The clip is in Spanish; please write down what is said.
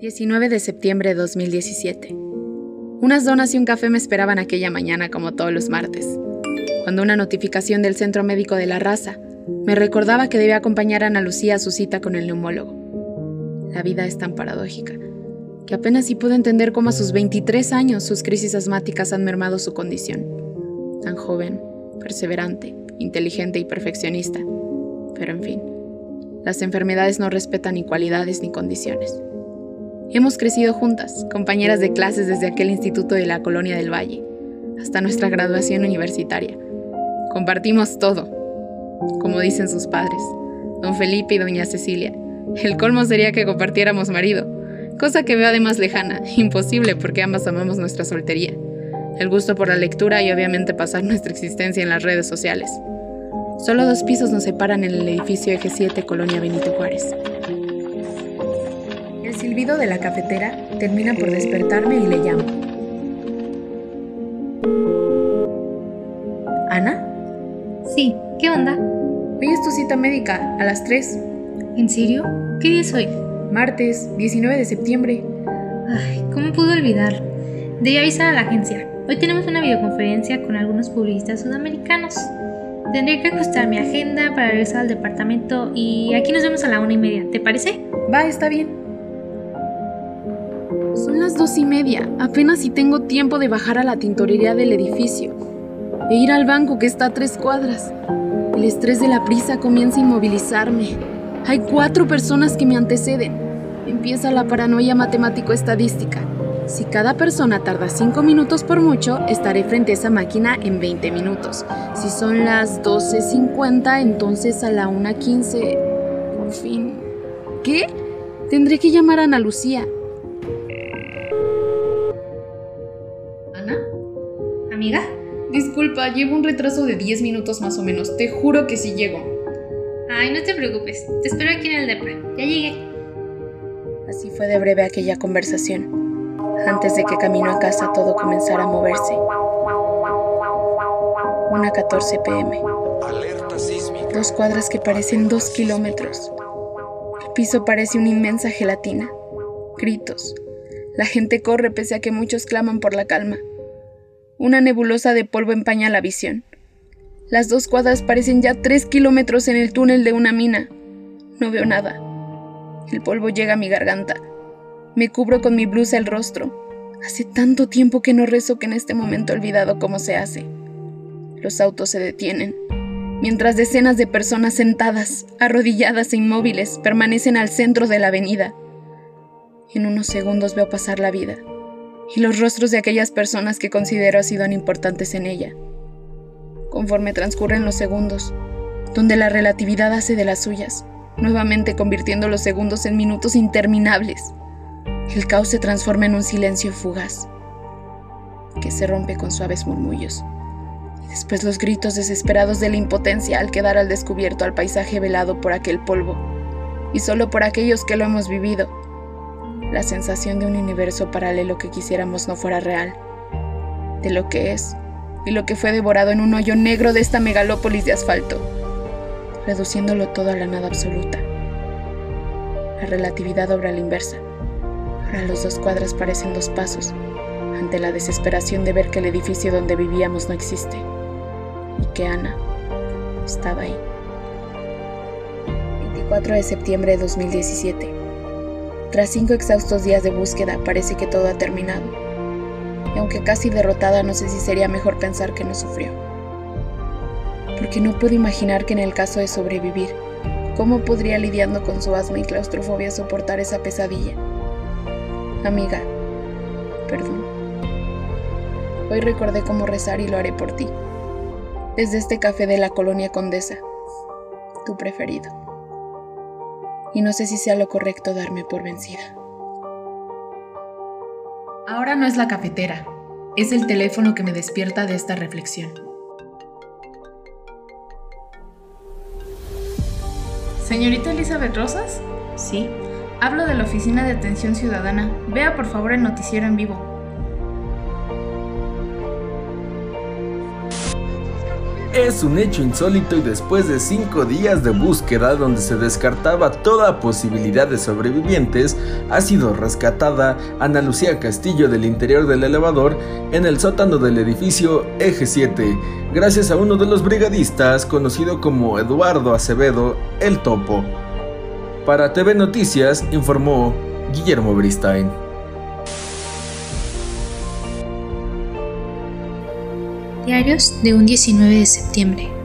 19 de septiembre de 2017. Unas donas y un café me esperaban aquella mañana como todos los martes, cuando una notificación del Centro Médico de la Raza me recordaba que debía acompañar a Ana Lucía a su cita con el neumólogo. La vida es tan paradójica que apenas si puedo entender cómo a sus 23 años sus crisis asmáticas han mermado su condición. Tan joven, perseverante, inteligente y perfeccionista. Pero en fin, las enfermedades no respetan ni cualidades ni condiciones. Hemos crecido juntas, compañeras de clases desde aquel instituto de la Colonia del Valle, hasta nuestra graduación universitaria. Compartimos todo, como dicen sus padres, don Felipe y doña Cecilia. El colmo sería que compartiéramos marido, cosa que veo además lejana, imposible porque ambas amamos nuestra soltería, el gusto por la lectura y obviamente pasar nuestra existencia en las redes sociales. Solo dos pisos nos separan en el edificio Eje 7 Colonia Benito Juárez silbido de la cafetera termina por despertarme y le llamo. ¿Ana? Sí, ¿qué onda? Hoy es tu cita médica, a las 3. ¿En serio? ¿Qué día es hoy? Martes, 19 de septiembre. Ay, ¿cómo pude olvidar? Debí avisar a la agencia. Hoy tenemos una videoconferencia con algunos publicistas sudamericanos. Tendré que ajustar mi agenda para regresar al departamento y aquí nos vemos a la una y media. ¿Te parece? Va, está bien. Son las dos y media. Apenas si tengo tiempo de bajar a la tintorería del edificio e ir al banco que está a tres cuadras. El estrés de la prisa comienza a inmovilizarme. Hay cuatro personas que me anteceden. Empieza la paranoia matemático-estadística. Si cada persona tarda cinco minutos por mucho, estaré frente a esa máquina en 20 minutos. Si son las 12.50, entonces a la 1.15... Por fin... ¿Qué? Tendré que llamar a Ana Lucía. amiga? Disculpa, llevo un retraso de 10 minutos más o menos. Te juro que sí llego. Ay, no te preocupes. Te espero aquí en el depa. Ya llegué. Así fue de breve aquella conversación. Antes de que camino a casa todo comenzara a moverse. Una 14 pm. Dos cuadras que parecen dos kilómetros. El piso parece una inmensa gelatina. Gritos. La gente corre pese a que muchos claman por la calma. Una nebulosa de polvo empaña la visión. Las dos cuadras parecen ya tres kilómetros en el túnel de una mina. No veo nada. El polvo llega a mi garganta. Me cubro con mi blusa el rostro. Hace tanto tiempo que no rezo que en este momento he olvidado cómo se hace. Los autos se detienen, mientras decenas de personas sentadas, arrodilladas e inmóviles permanecen al centro de la avenida. En unos segundos veo pasar la vida y los rostros de aquellas personas que considero han sido importantes en ella. Conforme transcurren los segundos, donde la relatividad hace de las suyas, nuevamente convirtiendo los segundos en minutos interminables, el caos se transforma en un silencio fugaz, que se rompe con suaves murmullos, y después los gritos desesperados de la impotencia al quedar al descubierto al paisaje velado por aquel polvo, y solo por aquellos que lo hemos vivido, la sensación de un universo paralelo que quisiéramos no fuera real, de lo que es y lo que fue devorado en un hoyo negro de esta megalópolis de asfalto, reduciéndolo todo a la nada absoluta. La relatividad obra a la inversa. Ahora los dos cuadras parecen dos pasos, ante la desesperación de ver que el edificio donde vivíamos no existe y que Ana estaba ahí. 24 de septiembre de 2017. Tras cinco exhaustos días de búsqueda, parece que todo ha terminado. Y aunque casi derrotada, no sé si sería mejor pensar que no sufrió. Porque no puedo imaginar que en el caso de sobrevivir, ¿cómo podría lidiando con su asma y claustrofobia soportar esa pesadilla? Amiga, perdón. Hoy recordé cómo rezar y lo haré por ti. Desde este café de la colonia Condesa, tu preferido y no sé si sea lo correcto darme por vencida. Ahora no es la cafetera, es el teléfono que me despierta de esta reflexión. Señorita Elizabeth Rosas? Sí. Hablo de la Oficina de Atención Ciudadana. Vea por favor el noticiero en vivo. Es un hecho insólito y después de cinco días de búsqueda donde se descartaba toda posibilidad de sobrevivientes, ha sido rescatada Ana Lucía Castillo del interior del elevador en el sótano del edificio Eje 7, gracias a uno de los brigadistas conocido como Eduardo Acevedo, el Topo. Para TV Noticias informó Guillermo Bristain. Diarios de un 19 de septiembre.